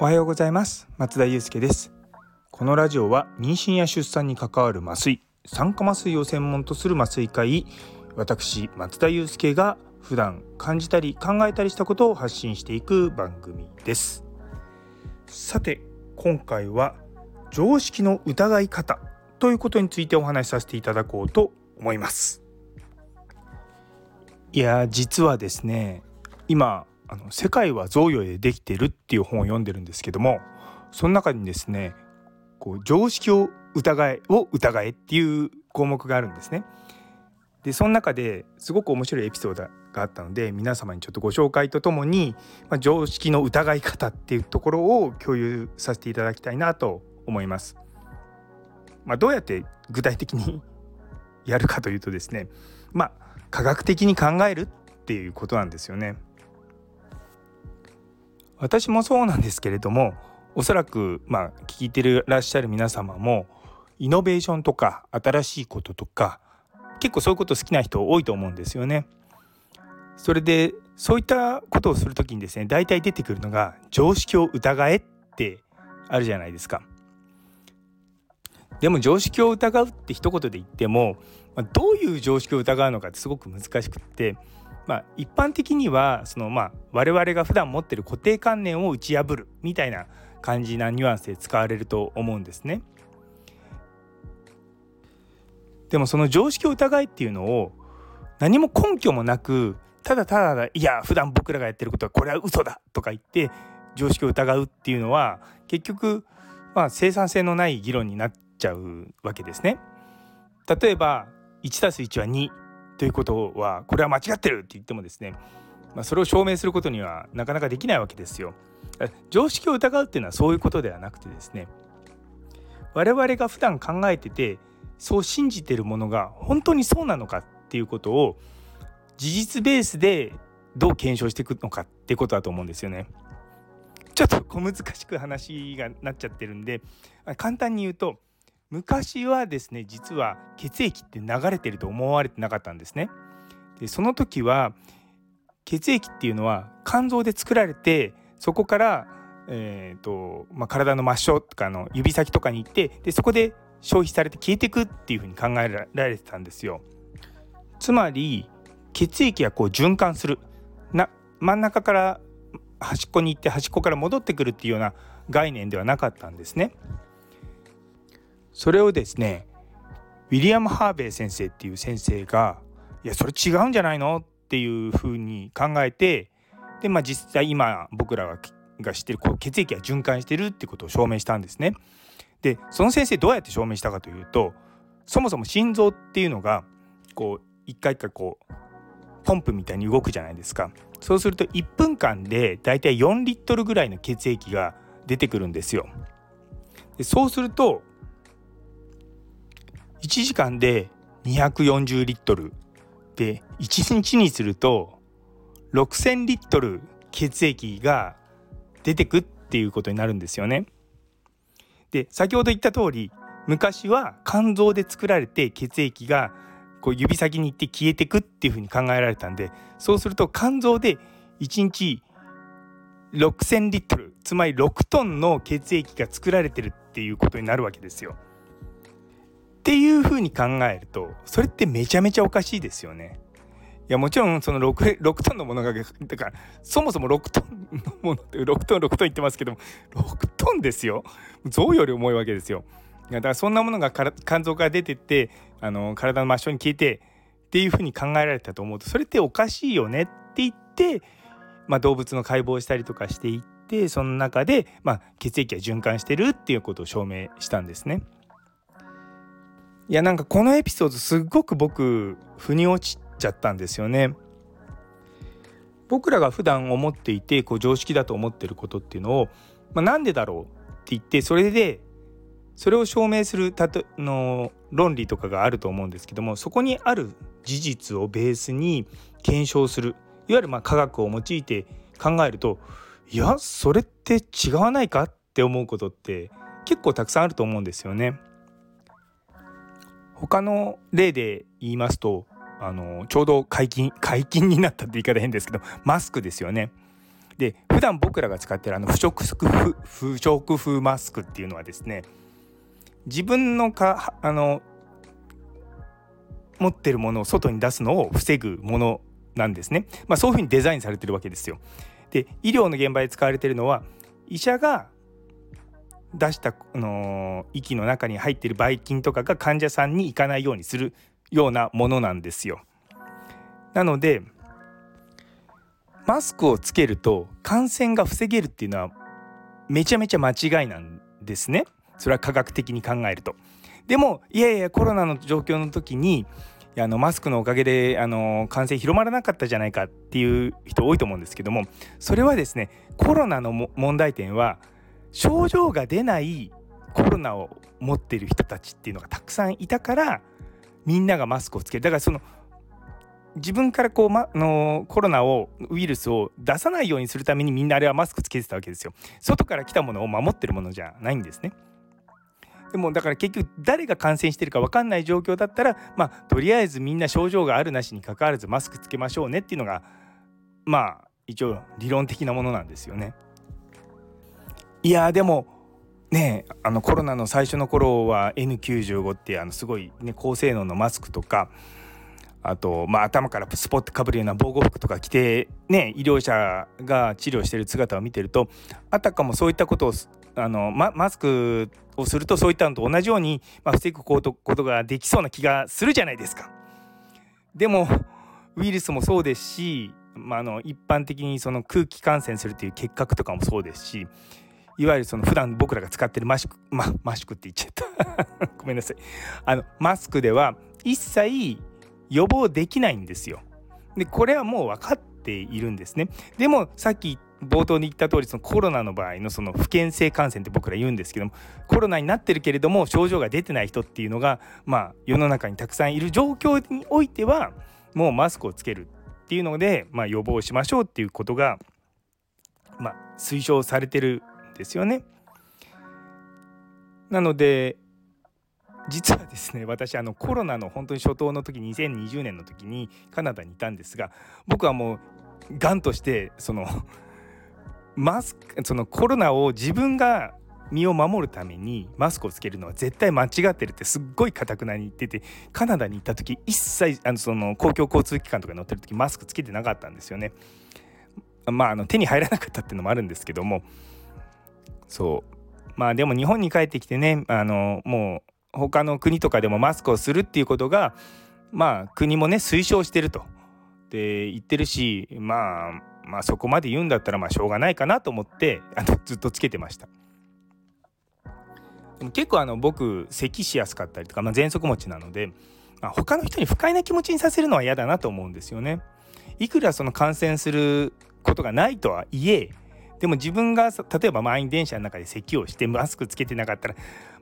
おはようございます。松田祐介です。このラジオは妊娠や出産に関わる麻酔酸化麻酔を専門とする麻酔科医私松田祐介が普段感じたり考えたりしたことを発信していく番組です。さて今回は常識の疑い方ということについてお話しさせていただこうと思います。いや実はですね今あの世界は贈与でできてるっていう本を読んでるんですけどもその中にですねこう常識を疑えを疑えっていう項目があるんですね。でその中ですごく面白いエピソードがあったので皆様にちょっとご紹介とともに、まあ、常識の疑い方っていうところを共有させていただきたいなと思います。まあ、どうやって具体的にやるかというとですねまあ科学的に考えるっていうことなんですよね。私もそうなんですけれどもおそらくまあ聞いてるらっしゃる皆様もイノベーションとか新しいこととか結構そういうこと好きな人多いと思うんですよね。それでそういったことをする時にですね大体出てくるのが常識を疑えってあるじゃないですか。でも常識を疑うって一言で言ってもまあどういう常識を疑うのかってすごく難しくってまあ、一般的にはその、まあ、我々が普段持ってる固定観念を打ち破るみたいな感じなニュアンスで使われると思うんですね。でもその常識を疑いっていうのを何も根拠もなくただただいや普段僕らがやってることはこれは嘘だとか言って常識を疑うっていうのは結局まあ生産性のない議論になっちゃうわけですね。例えば1たす1は2ということはこれは間違ってるって言ってもですね、まあ、それを証明することにはなかなかできないわけですよ。常識を疑うっていうのはそういうことではなくてですね我々が普段考えててそう信じてるものが本当にそうなのかっていうことを事実ベースでどう検証していくのかってことだと思うんですよね。ちょっと小難しく話がなっちゃってるんで簡単に言うと昔はですね実は血液って流れてると思われてなかったんですね。でその時は血液っていうのは肝臓で作られてそこから、えーとまあ、体の末梢とかの指先とかに行ってでそこで消費されて消えていくっていうふうに考えられてたんですよ。つまり血液がこう循環するな真ん中から端っこに行って端っこから戻ってくるっていうような概念ではなかったんですね。それをですねウィリアム・ハーベイ先生っていう先生がいやそれ違うんじゃないのっていうふうに考えてでまあ実際今僕らが知ってるこう血液が循環してるってことを証明したんですね。でその先生どうやって証明したかというとそもそも心臓っていうのがこう一回一回こうポンプみたいに動くじゃないですかそうすると1分間でだいたい4リットルぐらいの血液が出てくるんですよでそうすると1時間で240リットルで1日にすると6,000リットル血液が出てくっていうことになるんですよね。で先ほど言った通り昔は肝臓で作られて血液がこう指先に行って消えてくっていうふうに考えられたんでそうすると肝臓で1日6,000リットルつまり6トンの血液が作られてるっていうことになるわけですよ。っていうふうに考えるとそれってめちゃめちゃおかしいですよね。いやもちろんその 6, 6トンのものが だからそもそも6トンのものって6トン6トン言ってますけども6トンですよ象より重いわけですよ。だからそんなものが肝臓から出てってあの体の末梢に消えてっていうふうに考えられたと思うとそれっておかしいよねって言って、まあ、動物の解剖したりとかしていってその中で、まあ、血液が循環してるっていうことを証明したんですね。いやなんかこのエピソードすっごく僕腑に落ちちゃったんですよね。僕らが普段思っていてこう常識だと思ってることっていうのを、まあ、なんでだろうって言ってそれでそれを証明するたとの論理とかがあると思うんですけどもそこにある事実をベースに検証するいわゆるまあ科学を用いて考えるといやそれって違わないかって思うことって結構たくさんあると思うんですよね。他の例で言いますとあのちょうど解禁 解禁になったって言い方変ですけどマスクですよね。で普段僕らが使ってるあの不織布不織布マスクっていうのはですね自分のかあの持ってるものを外に出すのを防ぐものなんですね。まあ、そういうふうにデザインされてるわけですよ。で医療の現場で使われてるのは医者が出した、あの息の中に入っているばい菌とかが患者さんに行かないようにするようなものなんですよ。なのでマスクをつけると感染が防げるっていうのはめちゃめちゃ間違いなんですね。それは科学的に考えると。でもいやいやコロナの状況の時にあのマスクのおかげであの感染広まらなかったじゃないかっていう人多いと思うんですけどもそれはですねコロナの問題点は症状が出ないコロナを持っている人たちっていうのがたくさんいたからみんながマスクをつけるだからその自分からこう、ま、のコロナをウイルスを出さないようにするためにみんなあれはマスクつけてたわけですよ。外から来たものを守ってるものじゃないんですね。でもだから結局誰が感染してるか分かんない状況だったらまあとりあえずみんな症状があるなしにかかわらずマスクつけましょうねっていうのがまあ一応理論的なものなんですよね。いやでもねあのコロナの最初の頃は N95 ってあのすごい、ね、高性能のマスクとかあと、まあ、頭からスポッとかぶるような防護服とか着て、ね、医療者が治療してる姿を見てるとあたかもそういったことをあの、ま、マスクをするとそういったのと同じように、まあ、防ぐことができそうな気がするじゃないですか。でもウイルスもそうですし、まあ、あの一般的にその空気感染するという結核とかもそうですしいわゆるその普段僕らが使ってるマスク、ま、マスクって言っちゃった ごめんなさいあのマスクでは一切予防できないんですよ。でこれはもう分かっているんですね。でもさっき冒頭に言った通りそりコロナの場合のその不健性感染って僕ら言うんですけどもコロナになってるけれども症状が出てない人っていうのがまあ世の中にたくさんいる状況においてはもうマスクをつけるっていうので、まあ、予防しましょうっていうことが、まあ、推奨されてるですよね。なので実はですね私あのコロナの本当に初頭の時2020年の時にカナダにいたんですが僕はもうがんとしてそのマスクそのコロナを自分が身を守るためにマスクをつけるのは絶対間違ってるってすっごいかたくなに言っててカナダに行った時一切あのその公共交通機関とかに乗ってる時マスクつけてなかったんですよね。まああの手に入らなかったっていうのもあるんですけどもそうまあでも日本に帰ってきてねあのもう他の国とかでもマスクをするっていうことがまあ国もね推奨してるとで言ってるしまあまあそこまで言うんだったらまあしょうがないかなと思ってあのずっとつけてました。でも結構あの僕咳しやすかったりとか、まあ、喘息持ちなので、まあ、他の人に不快な気持ちにさせるのは嫌だなと思うんですよね。いくらその感染することがないとはいえでも自分が例えば満員電車の中で咳をしてマスクつけてなかったら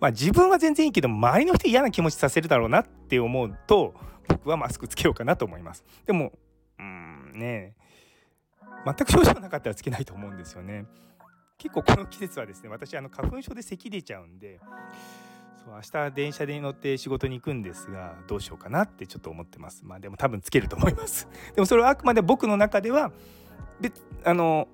まあ自分は全然いいけど周りの人嫌な気持ちさせるだろうなって思うと僕はマスクつけようかなと思います。でもうんね全く症状なかったらつけないと思うんですよね。結構この季節はですね私あの花粉症で咳出ちゃうんでそう明日電車で乗って仕事に行くんですがどうしようかなってちょっと思ってますまあでも多分つけると思いますでもそれはあくまで僕の中では別あの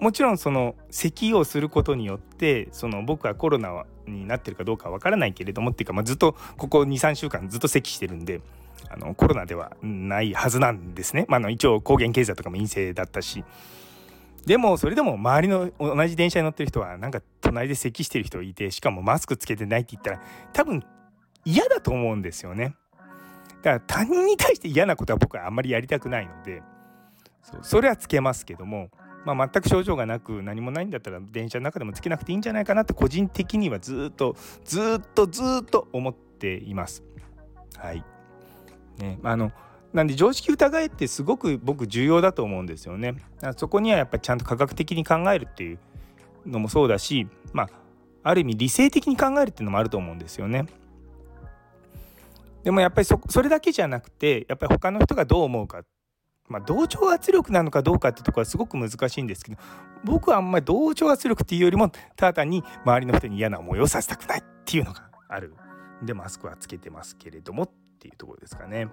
もちろんその咳をすることによってその僕はコロナになってるかどうかわからないけれどもっていうか、まあ、ずっとここ23週間ずっと咳してるんであのコロナではないはずなんですね、まあ、の一応抗原検査とかも陰性だったしでもそれでも周りの同じ電車に乗ってる人はなんか隣で咳してる人いてしかもマスクつけてないって言ったら多分嫌だと思うんですよね。だから他人に対して嫌なことは僕はあんまりやりたくないのでそれはつけますけどもまあ、全く症状がなく何もないんだったら電車の中でもつけなくていいんじゃないかなって個人的にはずっとずっとずっと思っています。はい。ね、あのなんで常識疑えってすごく僕重要だと思うんですよね。そこにはやっぱりちゃんと科学的に考えるっていうのもそうだし、まあ、ある意味理性的に考えるっていうのもあると思うんですよね。でもやっぱりそそれだけじゃなくてやっぱり他の人がどう思うかまあ、同調圧力なのかどうかってとこはすごく難しいんですけど僕はあんまり同調圧力っていうよりもただ単に周りの人に嫌な思いをさせたくないっていうのがあるんでマスクはつけてますけれどもっていうところですかね。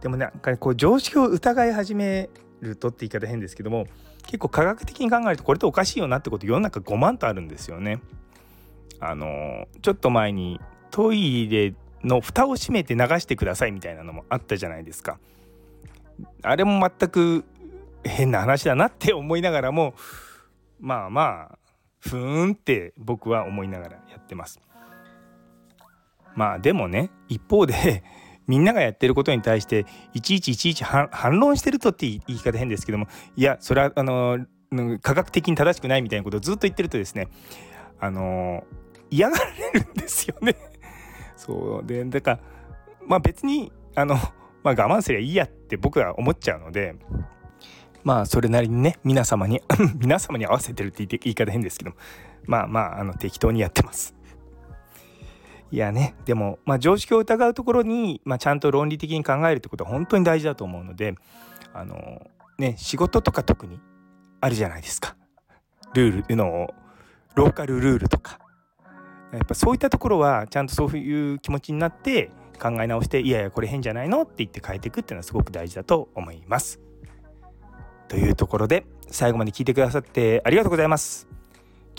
でもなんかこう常識を疑い始めるとって言い方変ですけども結構科学的に考えるとこれっておかしいよなってこと世の中5万とあるんですよね。あのちょっと前にトイレの蓋を閉めて流してくださいみたいなのもあったじゃないですか。あれも全く変な話だなって思いながらもまあまあふーんって僕は思いながらやってます。まあでもね一方でみんながやってることに対していちいちいちいち反論してるとって言い方変ですけどもいやそれはあの科学的に正しくないみたいなことをずっと言ってるとですねあの嫌がられるんですよね。そうでだからまあ別にあの、まあ、我慢すりゃいいやって僕は思っちゃうのでまあそれなりにね皆様に 皆様に合わせてるって言い方変ですけどまあまああの適当にやってます。いやねでも、まあ、常識を疑うところに、まあ、ちゃんと論理的に考えるってことは本当に大事だと思うのであのね仕事とか特にあるじゃないですかルールのローカルルールとかやっぱそういったところはちゃんとそういう気持ちになって考え直していやいやこれ変じゃないの？って言って変えていくっていうのはすごく大事だと思います。というところで最後まで聞いてくださってありがとうございます。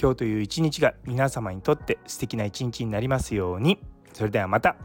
今日という一日が皆様にとって素敵な一日になりますように。それではまた。